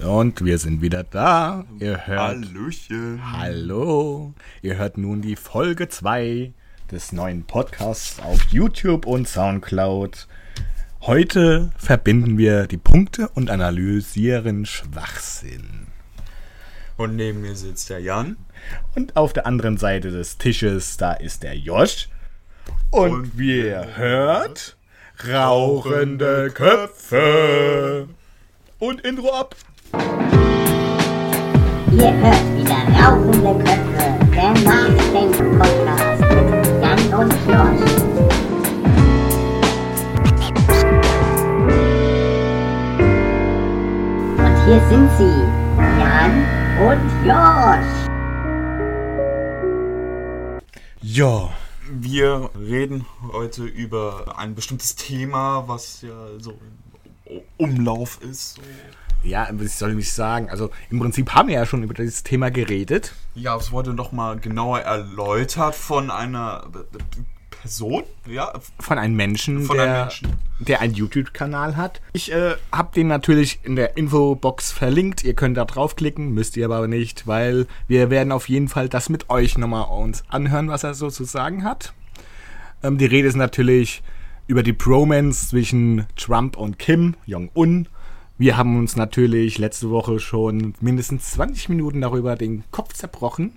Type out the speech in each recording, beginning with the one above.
Und wir sind wieder da. Ihr hört. Hallöchen. Hallo. Ihr hört nun die Folge 2 des neuen Podcasts auf YouTube und Soundcloud. Heute verbinden wir die Punkte und analysieren Schwachsinn. Und neben mir sitzt der Jan. Und auf der anderen Seite des Tisches, da ist der Josh. Und, Und wie ihr hört, rauchende Köpfe. Und Intro ab. Ihr hört wieder Rauchende Köpfe, der Nachdenken-Podcast mit Jan und Josh. Und hier sind sie, Jan und Josh. Ja, Wir reden heute über ein bestimmtes Thema, was ja so im Umlauf ist. So. Ja, was soll ich sagen? Also im Prinzip haben wir ja schon über dieses Thema geredet. Ja, es wurde noch mal genauer erläutert von einer Person, ja, Von einem Menschen, Von der, einem Menschen. der einen YouTube-Kanal hat. Ich äh, habe den natürlich in der Infobox verlinkt. Ihr könnt da draufklicken, müsst ihr aber nicht, weil wir werden auf jeden Fall das mit euch nochmal uns anhören, was er so zu sagen hat. Ähm, die Rede ist natürlich über die Bromance zwischen Trump und Kim Jong-un. Wir haben uns natürlich letzte Woche schon mindestens 20 Minuten darüber den Kopf zerbrochen.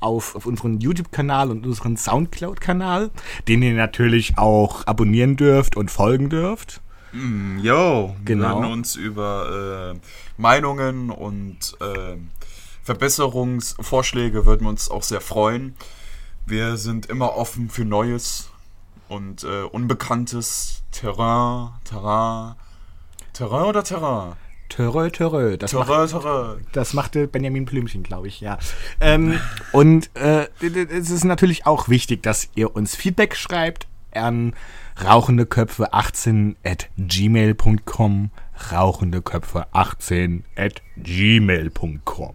Auf, auf unseren YouTube-Kanal und unseren Soundcloud-Kanal, den ihr natürlich auch abonnieren dürft und folgen dürft. Jo, Genau. wir werden uns über äh, Meinungen und äh, Verbesserungsvorschläge würden wir uns auch sehr freuen. Wir sind immer offen für Neues und äh, unbekanntes Terrain, Terrain, Terrain oder Terrain? Törö, törö. Das macht, Terrain, Terrain. das machte Benjamin Blümchen, glaube ich, ja. Ähm, und äh, es ist natürlich auch wichtig, dass ihr uns Feedback schreibt an rauchendeköpfe18 at gmail.com rauchendeköpfe18 at gmail.com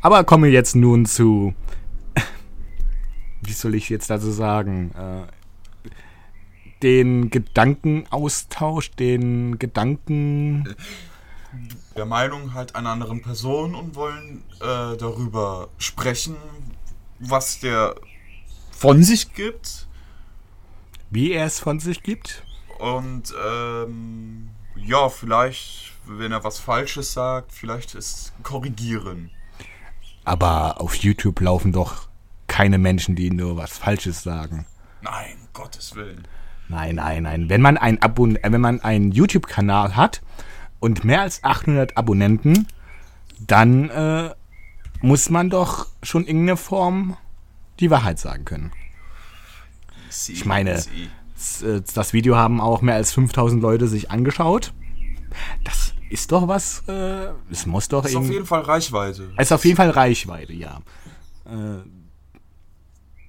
Aber kommen wir jetzt nun zu wie soll ich jetzt dazu sagen? Äh, den Gedankenaustausch, den Gedanken... Der Meinung halt einer anderen Person und wollen äh, darüber sprechen, was der von sich gibt. wie er es von sich gibt. Und ähm, ja, vielleicht, wenn er was Falsches sagt, vielleicht es korrigieren. Aber auf YouTube laufen doch keine Menschen, die nur was Falsches sagen. Nein, Gottes Willen. Nein, nein, nein. Wenn man ein Abon äh, wenn man einen YouTube-Kanal hat und mehr als 800 Abonnenten, dann äh, muss man doch schon in irgendeiner Form die Wahrheit sagen können. Ich meine, Das, äh, Das Video haben auch mehr als 5000 Leute sich angeschaut. Das ist doch was, äh, es muss doch ist auf jeden Fall Reichweite. Es ist auf jeden Fall Reichweite, ja. Äh,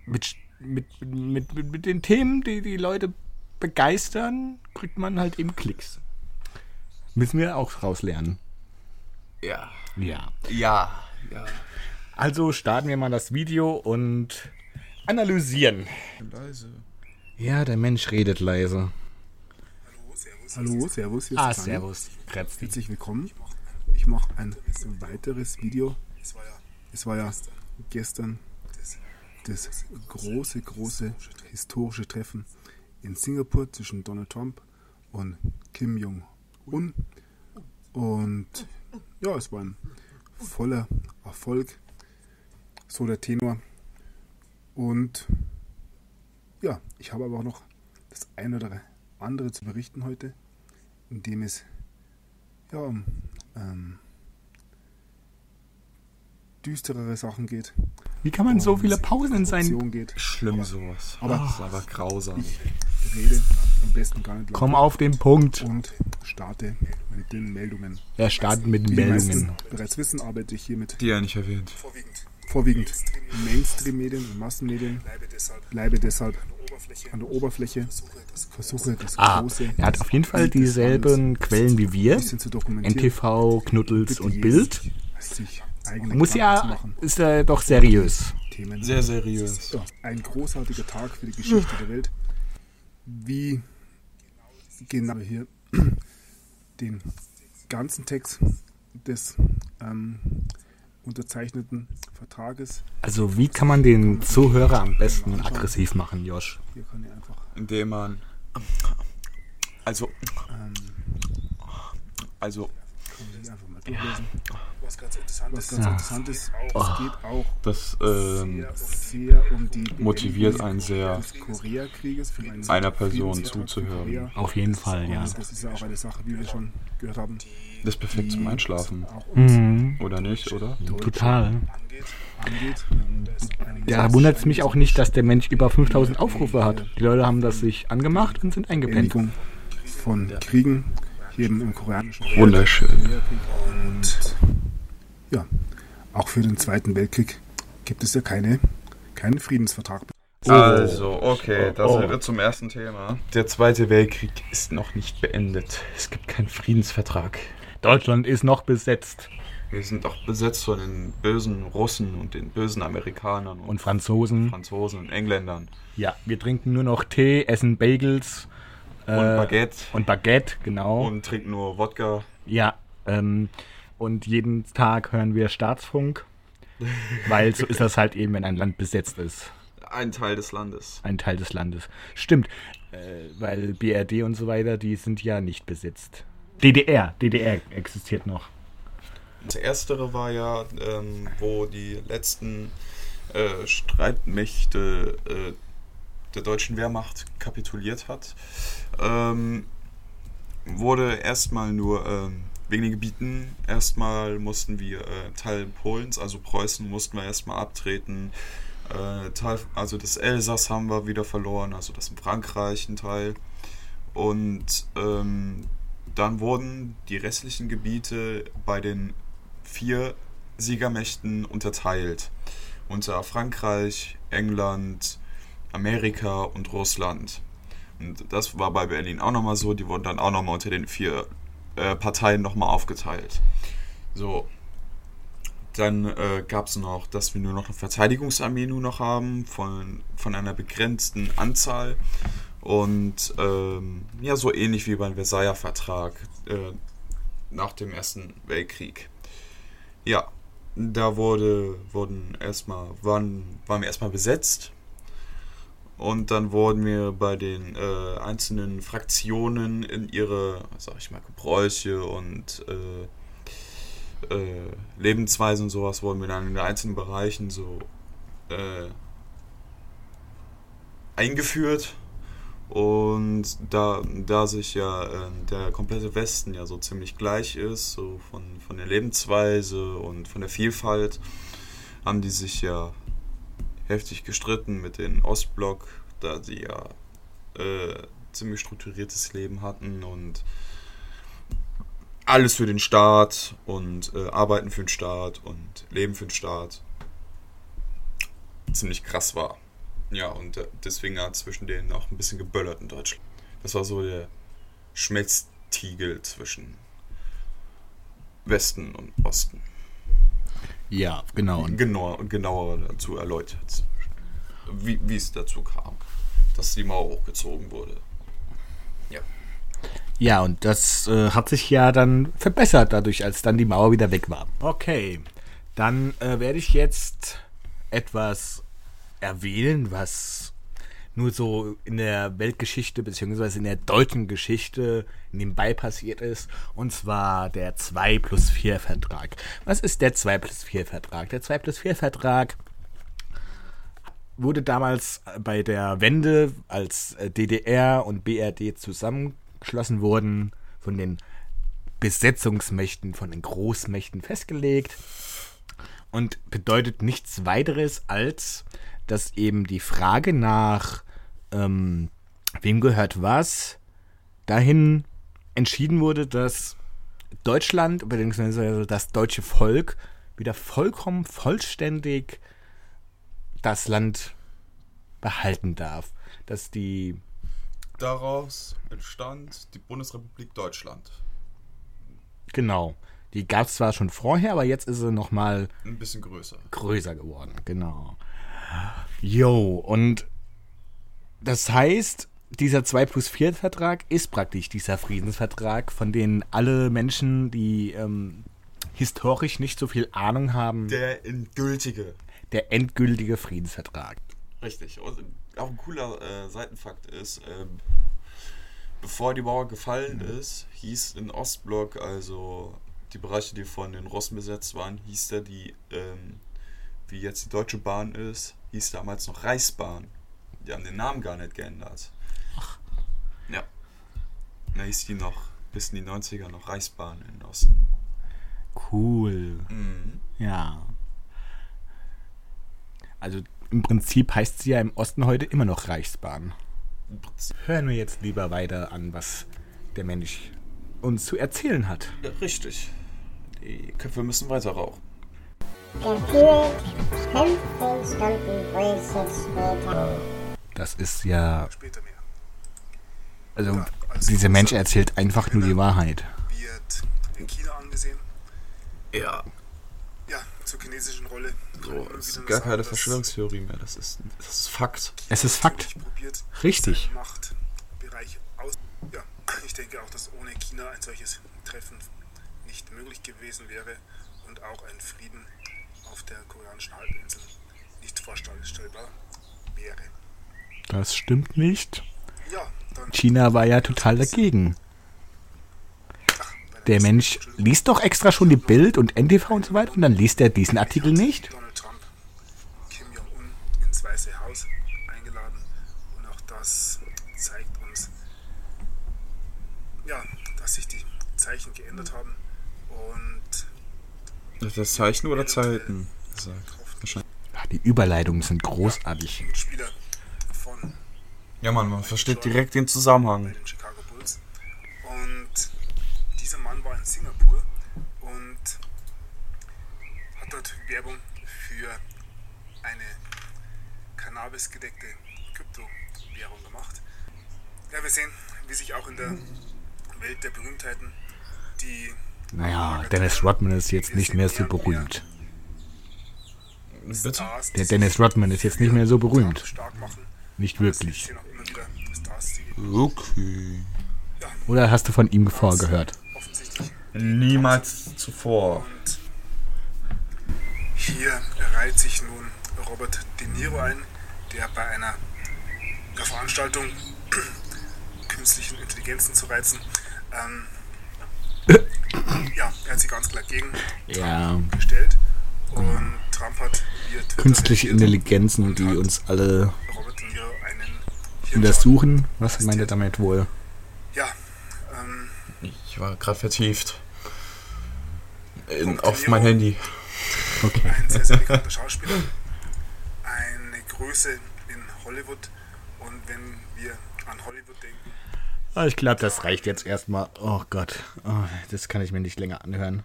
mit, mit, mit, mit, mit den Themen, die die Leute begeistern, kriegt man halt eben Klicks. Müssen wir auch rauslernen. Ja. Ja. Ja. Ja. Also starten wir mal das Video und analysieren. Leise. Ja, der Mensch redet leise. Hallo, Servus, hier ist Ah, servus. Kretz. Herzlich willkommen. Ich mache ein weiteres Video. Es war ja gestern das große, große historische Treffen in Singapur zwischen Donald Trump und Kim Jong-un. Und ja, es war ein voller Erfolg. So der Tenor. Und ja, ich habe aber auch noch das eine oder andere zu berichten heute, in dem es ja, um ähm, düsterere Sachen geht. Wie kann man so und viele Pausen in seinen... Geht. Schlimm sowas. Aber- das ist aber grausam. Ich rede am besten gar nicht Komm auf den Punkt. und starte mit den Meldungen. Er startet mit meisten Meldungen. bereits wissen, arbeite ich hier mit Die ja nicht erwähnt. vorwiegend Mainstream-Medien und Massenmedien. Bleibe deshalb an der Oberfläche. Versuche das Ah, große er hat auf jeden Fall dieselben Quellen wie wir. NTV, Knuddels und Bild. Eigene Muss Gedanken ja, machen. ist er doch seriös. Themen. Sehr seriös. Ja, ein großartiger Tag für die Geschichte der Welt. Wie genau hier den ganzen Text des ähm, unterzeichneten Vertrages. Also wie kann man den Zuhörer am besten aggressiv machen, Josh? Hier kann ich einfach Indem man. Also. Also, einfach mal durchlesen. Was ganz interessant Ja. ist, interessant ist es geht auch das ähm, sehr um die motiviert einen sehr, des Koreakrieges für einen einer Person zuzuhören. Auf jeden Fall, ja. Das ist ja auch eine Sache, wie wir schon gehört haben, das ist perfekt zum Einschlafen. Mhm. Oder nicht, oder? Total. Da wundert es mich auch nicht, dass der Mensch über 5000 Aufrufe hat. Die Leute haben das sich angemacht und sind eingepennt. Von Kriegen hier eben im koreanischen Wunderschön. Und ja, auch für den Zweiten Weltkrieg gibt es ja keine, keinen Friedensvertrag. Also, okay, da Oh. sind wir zum ersten Thema. Der Zweite Weltkrieg ist noch nicht beendet. Es gibt keinen Friedensvertrag. Deutschland ist noch besetzt. Wir sind auch besetzt von den bösen Russen und den bösen Amerikanern Und Franzosen. Franzosen und Engländern. Ja, wir trinken nur noch Tee, essen Bagels. Äh, Und Baguette. Und Baguette, genau. Und trinken nur Wodka. ja, ähm, und jeden Tag hören wir Staatsfunk. weil so ist das halt eben, wenn ein Land besetzt ist. Ein Teil des Landes. Ein Teil des Landes. Stimmt, äh, weil BRD und so weiter, die sind ja nicht besetzt. DDR, DDR existiert noch. Das erstere war ja, ähm, wo die letzten äh, Streitmächte äh, der deutschen Wehrmacht kapituliert hat. Ähm, wurde erstmal nur ähm, wegen den Gebieten, erstmal mussten wir äh, Teil Polens, also Preußen, mussten wir erstmal abtreten. Äh, Teil, also das Elsass haben wir wieder verloren, also das in Frankreich ein Teil. Und ähm, dann wurden die restlichen Gebiete bei den vier Siegermächten unterteilt. Unter Frankreich, England, Amerika und Russland. Und das war bei Berlin auch nochmal so. Die wurden dann auch nochmal unter den vier äh, Parteien nochmal aufgeteilt. So. Dann äh, gab es noch, dass wir nur noch eine Verteidigungsarmee nur noch haben, von, von einer begrenzten Anzahl. Und ähm, ja, so ähnlich wie beim Versailler Vertrag äh, nach dem Ersten Weltkrieg. Ja, da wurde, wurden erstmal, waren, waren wir erstmal besetzt. Und dann wurden wir bei den äh, einzelnen Fraktionen in ihre, sag ich mal, Gebräuche und äh, äh, Lebensweisen und sowas wurden wir dann in den einzelnen Bereichen so äh, eingeführt. Und da, da sich ja äh, der komplette Westen ja so ziemlich gleich ist, so von, von der Lebensweise und von der Vielfalt, haben die sich ja heftig gestritten mit dem Ostblock, da sie ja äh, ziemlich strukturiertes Leben hatten und alles für den Staat und äh, Arbeiten für den Staat und Leben für den Staat ziemlich krass war. Ja, und äh, deswegen hat zwischen denen auch ein bisschen geböllert in Deutschland. Das war so der Schmelztiegel zwischen Westen und Osten. Ja, genau. Und Genau, genauer dazu erläutert, wie, wie es dazu kam, dass die Mauer hochgezogen wurde. Ja. Ja, und das äh, hat sich ja dann verbessert dadurch, als dann die Mauer wieder weg war. Okay, dann äh, werde ich jetzt etwas erwähnen, was nur so in der Weltgeschichte beziehungsweise in der deutschen Geschichte nebenbei passiert ist, und zwar der 2 plus 4 Vertrag. Was ist der 2 plus 4 Vertrag? Der 2 plus 4 Vertrag wurde damals bei der Wende, als äh, DDR und BRD zusammengeschlossen wurden, von den Besetzungsmächten, von den Großmächten festgelegt und bedeutet nichts weiteres als, dass eben die Frage nach, ähm, wem gehört was, dahin entschieden wurde, dass Deutschland, beziehungsweise das deutsche Volk, wieder vollkommen vollständig das Land behalten darf. Dass die, Daraus entstand die Bundesrepublik Deutschland. genau, die gab es zwar schon vorher, aber jetzt ist sie nochmal Ein bisschen größer. größer geworden, genau. Jo, und das heißt, dieser 2 plus 4 Vertrag ist praktisch dieser Friedensvertrag, von dem alle Menschen, die ähm, historisch nicht so viel Ahnung haben, Der endgültige. der endgültige Friedensvertrag. Richtig. Und auch ein cooler äh, Seitenfakt ist, ähm, bevor die Mauer gefallen ist, hieß in Ostblock, also die Bereiche, die von den Russen besetzt waren, hieß der die, ähm, wie jetzt die Deutsche Bahn ist, hieß damals noch Reichsbahn. Die haben den Namen gar nicht geändert. Ach. Ja. Da hieß die noch bis in die 90er noch Reichsbahn in Osten. Cool. Mhm. Ja. Also im Prinzip heißt sie ja im Osten heute immer noch Reichsbahn. Hören wir jetzt lieber weiter an, was der Mensch uns zu erzählen hat. Ja, richtig. Die Köpfe müssen weiter rauchen. Gefühlt 15 Stunden Bullshit später. Das ist ja, Später mehr. also Ja, als dieser Mensch erzählt einfach nur die Wahrheit. Wird in China angesehen. Ja. Ja, zur chinesischen Rolle. So, es ist gar keine Verschwörungstheorie mehr. Das ist, das ist Fakt. Es ist Fakt. Richtig. Ja, ich denke auch, dass ohne China ein solches Treffen nicht möglich gewesen wäre und auch ein Frieden auf der koreanischen Halbinsel nicht vorstellbar wäre. Das stimmt nicht. Ja. China war ja total dagegen. Ach, Der Mensch liest doch extra schon die Bild und NTV und so weiter und dann liest er diesen Artikel nicht. Donald Trump Kim Jong-un ins Weiße Haus eingeladen und auch das zeigt uns, ja, dass sich die Zeichen geändert haben und Das Zeichen oder Zeiten? Ja, die Überleitungen sind großartig. Ja, Mann, man versteht direkt den Zusammenhang. den Chicago Bulls und dieser Mann war in Singapur und hat dort Werbung für eine cannabisgedeckte Kryptowährung gemacht. Ja, wir sehen, wie sich auch in der Welt der Berühmtheiten die Naja, Dennis Rodman ist jetzt nicht mehr so berühmt. Bitte? Der Dennis Rodman ist jetzt nicht mehr so berühmt. Nicht wirklich. Okay. Oder hast du von ihm vorgehört? offensichtlich Niemals zuvor. Und hier reiht sich nun Robert De Niro ein, der bei einer, einer Veranstaltung künstlichen Intelligenzen zu reizen, ähm, ja, er hat sich ganz klar gegen Ja, gestellt und Trump hat Twitter künstliche Intelligenzen, die uns alle untersuchen. Was meint er damit wohl? Ja, ähm, Ich war gerade vertieft. In, auf mein Handy. Okay. ein sehr, sehr bekannter Schauspieler, eine Größe in Hollywood und wenn wir an Hollywood denken, Ich glaube, das reicht jetzt erstmal. Oh Gott, oh, das kann ich mir nicht länger anhören.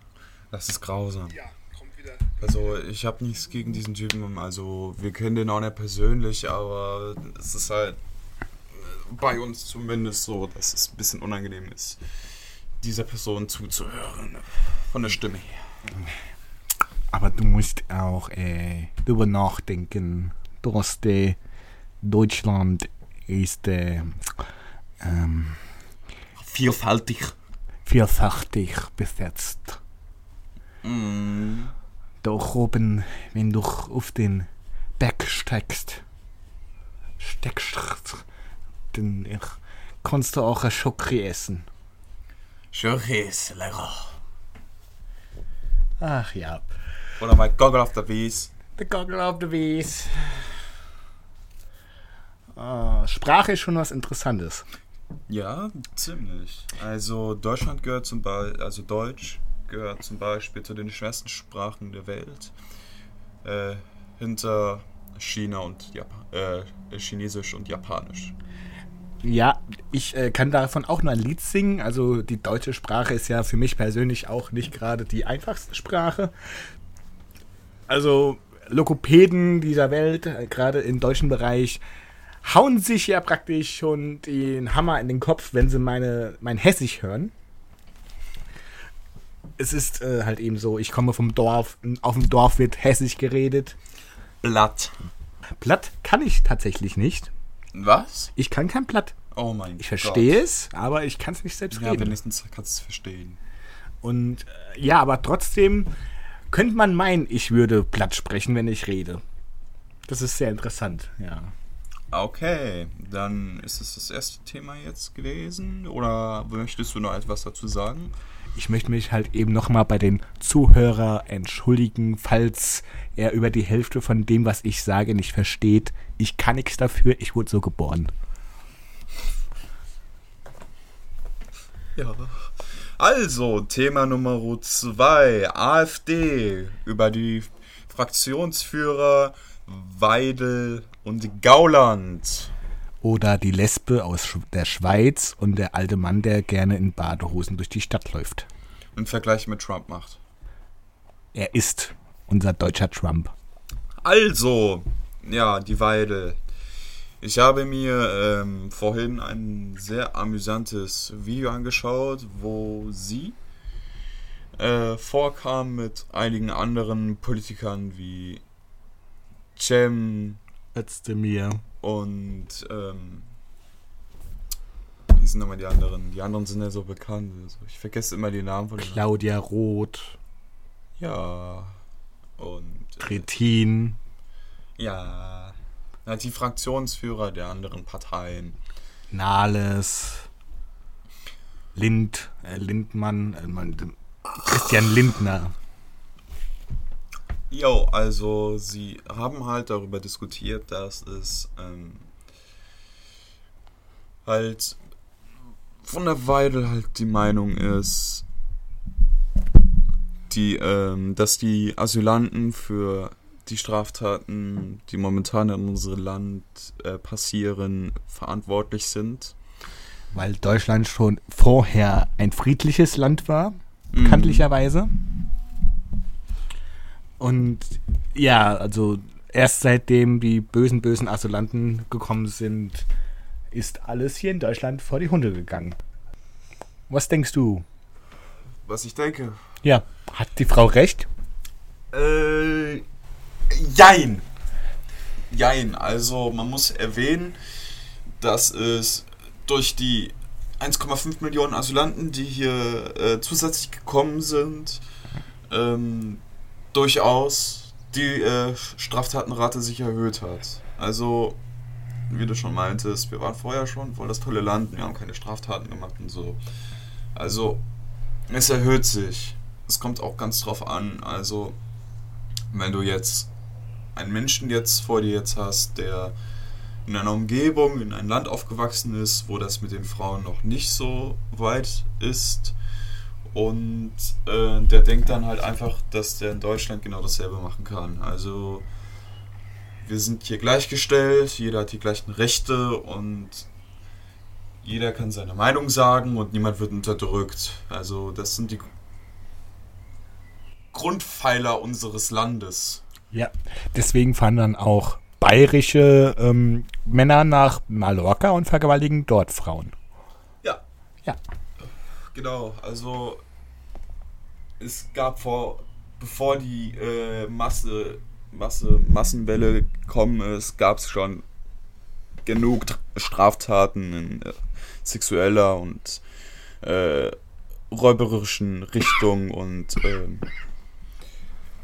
Das ist grausam. ja, kommt wieder Also ich habe nichts gegen diesen Typen. Also wir kennen den auch nicht persönlich, aber es ist halt äh, bei uns zumindest so, dass es ein bisschen unangenehm ist, dieser Person zuzuhören. Von der Stimme her. Aber du musst auch äh, darüber nachdenken, dass äh, Deutschland ist äh, ähm, Vielfältig. vielfältig besetzt. Mm. Da oben, wenn du auf den Berg steigst, steckst, dann äh, kannst du auch ein Schokri essen. Schöches, lecker. Ach ja. Oder mein Goggle auf der Wies. The Goggle of the Bees. Ah, Sprache ist schon was Interessantes. Ja, ziemlich. Also Deutschland gehört zum Beispiel, also Deutsch gehört zum Beispiel zu den schwersten Sprachen der Welt. Äh, hinter China und Japan, äh, Chinesisch und Japanisch. Ja, ich äh, kann davon auch nur ein Lied singen. Also die deutsche Sprache ist ja für mich persönlich auch nicht gerade die einfachste Sprache. Also Lokopäden dieser Welt, äh, gerade im deutschen Bereich, hauen sich ja praktisch schon den Hammer in den Kopf, wenn sie meine, mein Hessisch hören. Es ist äh, halt eben so, ich komme vom Dorf, auf dem Dorf wird Hessisch geredet. Blatt. Platt kann ich tatsächlich nicht. Was? Ich kann kein Platt. Oh mein Ich verstehe es, aber ich kann es nicht selbst Ja, reden. wenigstens kannst du es verstehen. Und äh, ja, aber trotzdem könnte man meinen, ich würde platt sprechen, wenn ich rede. Das ist sehr interessant, ja. Okay, dann ist es das erste Thema jetzt gewesen. Oder möchtest du noch etwas dazu sagen? Ich möchte mich halt eben nochmal bei den Zuhörer entschuldigen, falls er über die Hälfte von dem, was ich sage, nicht versteht. Ich kann nichts dafür, ich wurde so geboren. Ja. Also, Thema Nummer zwei, AfD, über die Fraktionsführer Weidel und Gauland. Oder die Lesbe aus der Schweiz und der alte Mann, der gerne in Badehosen durch die Stadt läuft. Im Vergleich mit Trump macht. Er ist unser deutscher Trump. Also, ja, die Weidel. Ich habe mir ähm, vorhin ein sehr amüsantes Video angeschaut, wo sie äh, vorkam mit einigen anderen Politikern wie Cem Letzte mir. und ähm, wie sind nochmal die anderen? Die anderen sind ja so bekannt. Also ich vergesse immer die Namen von. Claudia Roth, Ja. Und äh, ja. Ja, die Fraktionsführer der anderen Parteien. Nahles, Lind, äh, Lindmann, äh, Christian Lindner. Jo, also sie haben halt darüber diskutiert, dass es ähm, halt von der Weidel halt die Meinung ist, die, ähm, dass die Asylanten für die Straftaten, die momentan in unserem Land äh, passieren, verantwortlich sind. Weil Deutschland schon vorher ein friedliches Land war, bekanntlicherweise. Und ja, also erst seitdem die bösen, bösen Asylanten gekommen sind, ist alles hier in Deutschland vor die Hunde gegangen. Was denkst du? Was ich denke. Ja, hat die Frau recht? Äh, jein. Jein. Also man muss erwähnen, dass es durch die 1,5 Millionen Asylanten, die hier äh, zusätzlich gekommen sind, ähm, durchaus die äh, Straftatenrate sich erhöht hat. Also, wie du schon meintest, wir waren vorher schon voll das tolle Land, wir haben keine Straftaten gemacht und so. Also, es erhöht sich. Es kommt auch ganz drauf an. Also, wenn du jetzt einen Menschen jetzt vor dir jetzt hast, der in einer Umgebung, in ein Land aufgewachsen ist, wo das mit den Frauen noch nicht so weit ist und äh, der denkt dann halt einfach, dass der in Deutschland genau dasselbe machen kann. Also wir sind hier gleichgestellt, jeder hat die gleichen Rechte und jeder kann seine Meinung sagen und niemand wird unterdrückt. Also das sind die Grundpfeiler unseres Landes. Ja. Deswegen fahren dann auch bayerische ähm, Männer nach Mallorca und vergewaltigen dort Frauen. Ja. Ja. Genau, also es gab vor, bevor die äh, Masse, Masse, Massenwelle gekommen ist, gab es schon genug Tr- Straftaten in äh, sexueller und äh, räuberischen Richtung und ähm,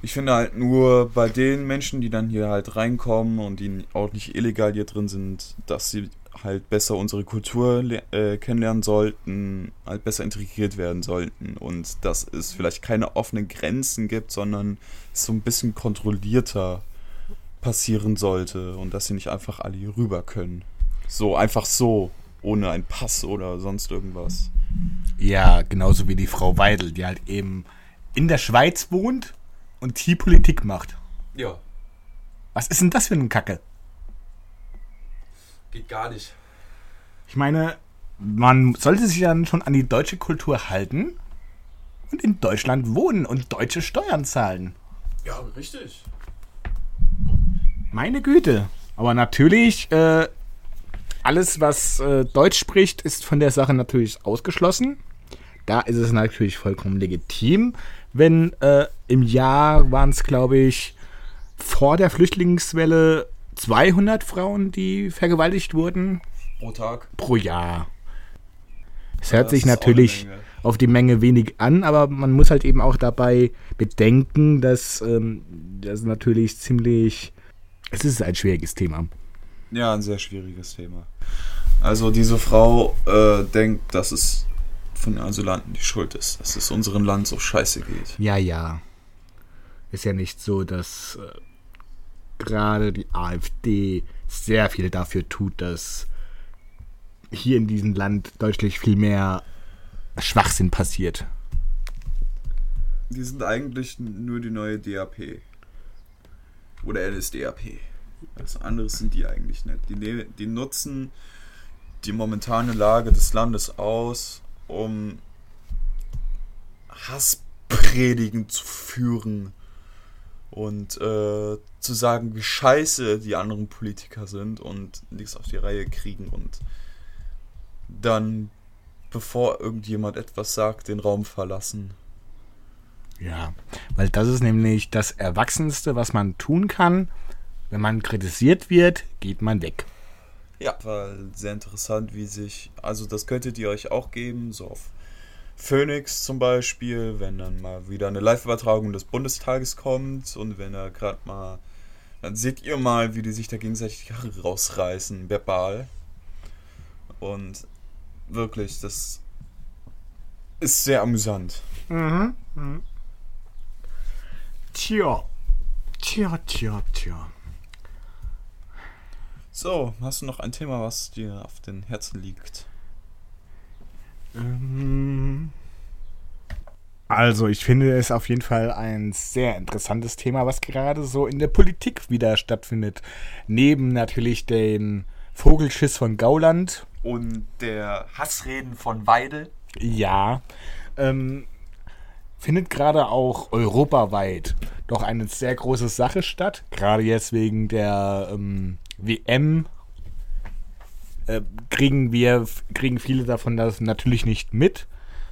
ich finde halt nur bei den Menschen, die dann hier halt reinkommen und die auch nicht illegal hier drin sind, dass sie halt besser unsere Kultur äh, kennenlernen sollten, halt besser integriert werden sollten und dass es vielleicht keine offenen Grenzen gibt, sondern es so ein bisschen kontrollierter passieren sollte und dass sie nicht einfach alle hier rüber können. So, einfach so, ohne einen Pass oder sonst irgendwas. Ja, genauso wie die Frau Weidel, die halt eben in der Schweiz wohnt und hier Politik macht. Ja, Was ist denn das für eine Kacke? Geht gar nicht. Ich meine, man sollte sich dann schon an die deutsche Kultur halten und in Deutschland wohnen und deutsche Steuern zahlen. Ja, richtig. Meine Güte. Aber natürlich, äh, alles, was äh, Deutsch spricht, ist von der Sache natürlich ausgeschlossen. Da ist es natürlich vollkommen legitim, wenn äh, im Jahr waren es, glaube ich, vor der Flüchtlingswelle 200 Frauen, die vergewaltigt wurden. Pro Tag. pro Jahr. Es Ja, hört sich natürlich auf die Menge wenig an, aber man muss halt eben auch dabei bedenken, dass ähm, das natürlich ziemlich. Es ist ein schwieriges Thema. Ja, ein sehr schwieriges Thema. Also diese Frau äh, denkt, dass es von den Asylanten die Schuld ist, dass es unserem Land so scheiße geht. Ja, ja. Ist ja nicht so, dass äh, gerade die AfD sehr viel dafür tut, dass hier in diesem Land deutlich viel mehr Schwachsinn passiert. Die sind eigentlich nur die neue DAP. Oder NSDAP. Was anderes sind die eigentlich nicht. Die, ne- die nutzen die momentane Lage des Landes aus, um Hasspredigen zu führen und äh, zu sagen, wie scheiße die anderen Politiker sind und nichts auf die Reihe kriegen und dann, bevor irgendjemand etwas sagt, den Raum verlassen. Ja, weil das ist nämlich das Erwachsenste, was man tun kann. Wenn man kritisiert wird, geht man weg. Ja, war sehr interessant, wie sich, also das könntet ihr euch auch geben, so auf Phoenix zum Beispiel, wenn dann mal wieder eine Live-Übertragung des Bundestages kommt und wenn er gerade mal, dann seht ihr mal, wie die sich da gegenseitig die Haare rausreißen, verbal. Und wirklich, das ist sehr amüsant. Tja. Tja, tja, tja. So, hast du noch ein Thema, was dir auf den Herzen liegt? Ähm, Also, ich finde es auf jeden Fall ein sehr interessantes Thema, was gerade so in der Politik wieder stattfindet. Neben natürlich den Vogelschiss von Gauland. Und der Hassreden von Weidel? Ja. Ähm, findet gerade auch europaweit doch eine sehr große Sache statt. Gerade jetzt wegen der ähm, WM äh, kriegen wir, kriegen viele davon das natürlich nicht mit.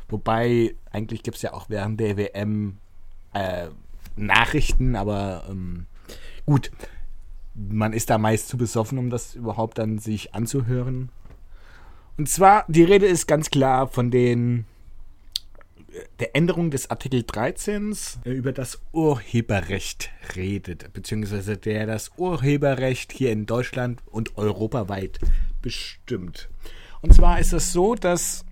Wobei, eigentlich gibt es ja auch während der WM äh, Nachrichten, aber ähm, gut, man ist da meist zu besoffen, um das überhaupt dann sich anzuhören. Und zwar, die Rede ist ganz klar von den der Änderung des Artikel 13 äh, über das Urheberrecht redet, beziehungsweise der das Urheberrecht hier in Deutschland und europaweit bestimmt. Und zwar ist es so, dass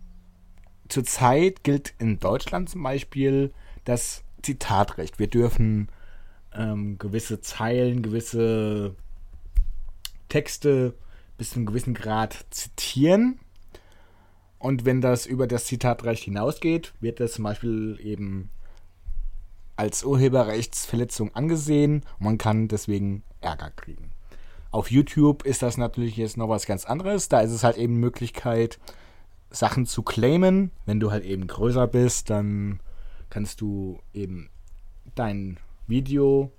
zurzeit gilt in Deutschland zum Beispiel das Zitatrecht. Wir dürfen ähm, gewisse Zeilen, gewisse Texte bis zu einem gewissen Grad zitieren. Und wenn das über das Zitatrecht hinausgeht, wird das zum Beispiel eben als Urheberrechtsverletzung angesehen und man kann deswegen Ärger kriegen. Auf YouTube ist das natürlich jetzt noch was ganz anderes. Da ist es halt eben Möglichkeit, Sachen zu claimen. Wenn du halt eben größer bist, dann kannst du eben dein Video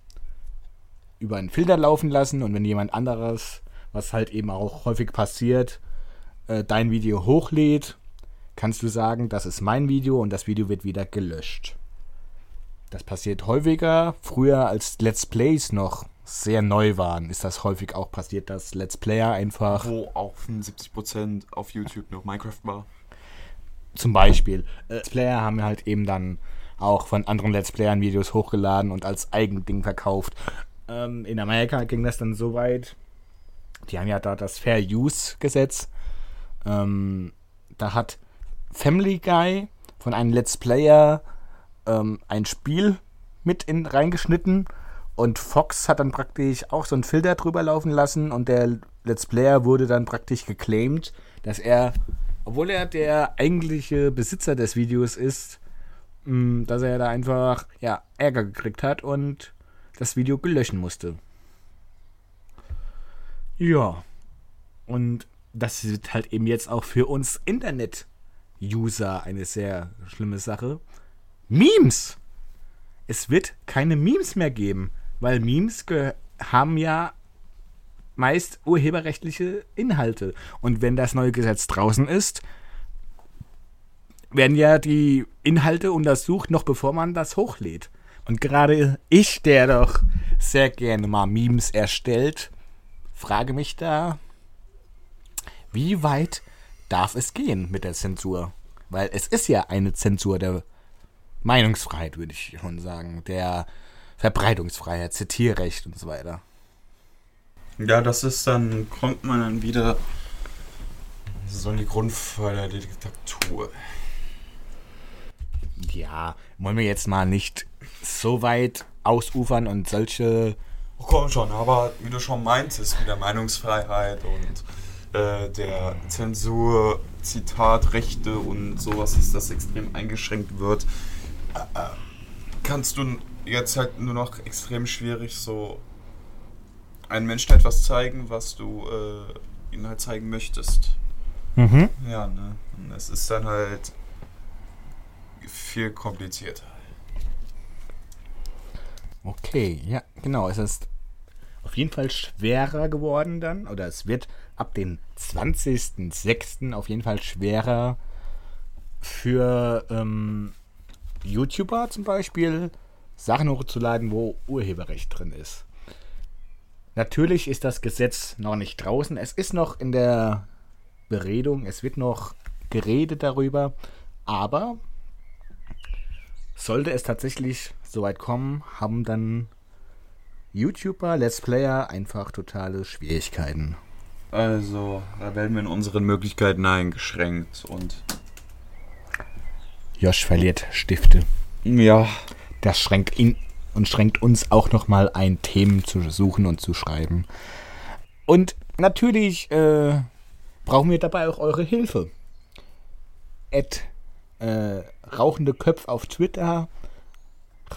über einen Filter laufen lassen und wenn jemand anderes, was halt eben auch häufig passiert, äh, dein Video hochlädt, kannst du sagen, das ist mein Video und das Video wird wieder gelöscht. Das passiert häufiger. Früher, als Let's Plays noch sehr neu waren, ist das häufig auch passiert, dass Let's Player einfach Wo auch 75% auf YouTube noch Minecraft war. zum Beispiel Let's Player haben halt eben dann auch von anderen Let's Playern Videos hochgeladen und als Eigending verkauft. Ähm, in Amerika ging das dann so weit. Die haben ja da das Fair Use Gesetz. Ähm, da hat Family Guy von einem Let's Player ähm, ein Spiel mit in reingeschnitten und Fox hat dann praktisch auch so einen Filter drüber laufen lassen und der Let's Player wurde dann praktisch geclaimed, dass er, obwohl er der eigentliche Besitzer des Videos ist, mh, dass er da einfach ja, Ärger gekriegt hat und das Video gelöschen musste. Ja. Und das ist halt eben jetzt auch für uns Internet-User eine sehr schlimme Sache. Memes! Es wird keine Memes mehr geben, weil Memes haben ja meist urheberrechtliche Inhalte. Und wenn das neue Gesetz draußen ist, werden ja die Inhalte untersucht, noch bevor man das hochlädt. Und gerade ich, der doch sehr gerne mal Memes erstellt, frage mich da, wie weit darf es gehen mit der Zensur? Weil es ist ja eine Zensur der Meinungsfreiheit, würde ich schon sagen, der Verbreitungsfreiheit, Zitierrecht und so weiter. Ja, das ist dann, kommt man dann wieder so in die Grundpfeiler der Diktatur. Ja, wollen wir jetzt mal nicht so weit ausufern und solche. Oh, komm schon, aber wie du schon meintest, mit der Meinungsfreiheit und äh, der Zensur, Zitatrechte und sowas, dass das extrem eingeschränkt wird, äh, äh, kannst du jetzt halt nur noch extrem schwierig so einem Menschen etwas zeigen, was du äh, ihnen halt zeigen möchtest. Mhm. Ja, ne? Und es ist dann halt viel komplizierter. Okay, ja, genau. Es ist auf jeden Fall schwerer geworden dann, oder es wird ab dem 20.06. auf jeden Fall schwerer für ähm, YouTuber zum Beispiel Sachen hochzuladen, wo Urheberrecht drin ist. Natürlich ist das Gesetz noch nicht draußen. Es ist noch in der Beredung. Es wird noch geredet darüber. Aber sollte es tatsächlich soweit kommen, haben dann YouTuber, Let's Player einfach totale Schwierigkeiten. Also, da werden wir in unseren Möglichkeiten eingeschränkt und. Josh verliert Stifte. Ja. Das schränkt ihn und schränkt uns auch nochmal ein, Themen zu suchen und zu schreiben. Und natürlich äh, brauchen wir dabei auch eure Hilfe. At äh, rauchende Köpfe auf Twitter,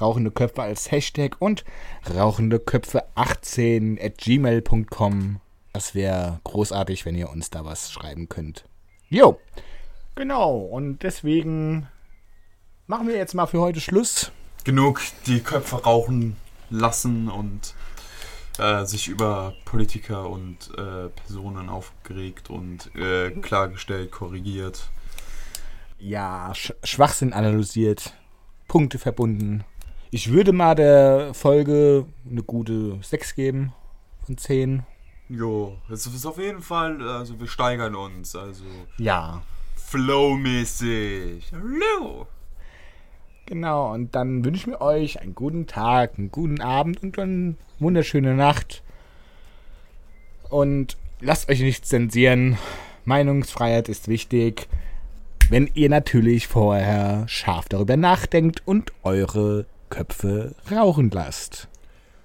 rauchende Köpfe als Hashtag und rauchende Köpfe 18 at gmail.com. Das wäre großartig, wenn ihr uns da was schreiben könnt. Jo, genau. Und deswegen machen wir jetzt mal für heute Schluss. Genug die Köpfe rauchen lassen und äh, sich über Politiker und äh, Personen aufgeregt und äh, klargestellt, korrigiert. Ja, Sch Schwachsinn analysiert, Punkte verbunden. Ich würde mal der Folge eine gute 6 geben von 10. Jo, es ist auf jeden Fall, also wir steigern uns, also Ja, flowmäßig. Hallo. Genau. Und dann wünschen wir euch einen guten Tag, einen guten Abend und eine wunderschöne Nacht. Und lasst euch nicht zensieren. Meinungsfreiheit ist wichtig. Wenn ihr natürlich vorher scharf darüber nachdenkt und eure Köpfe rauchen lasst.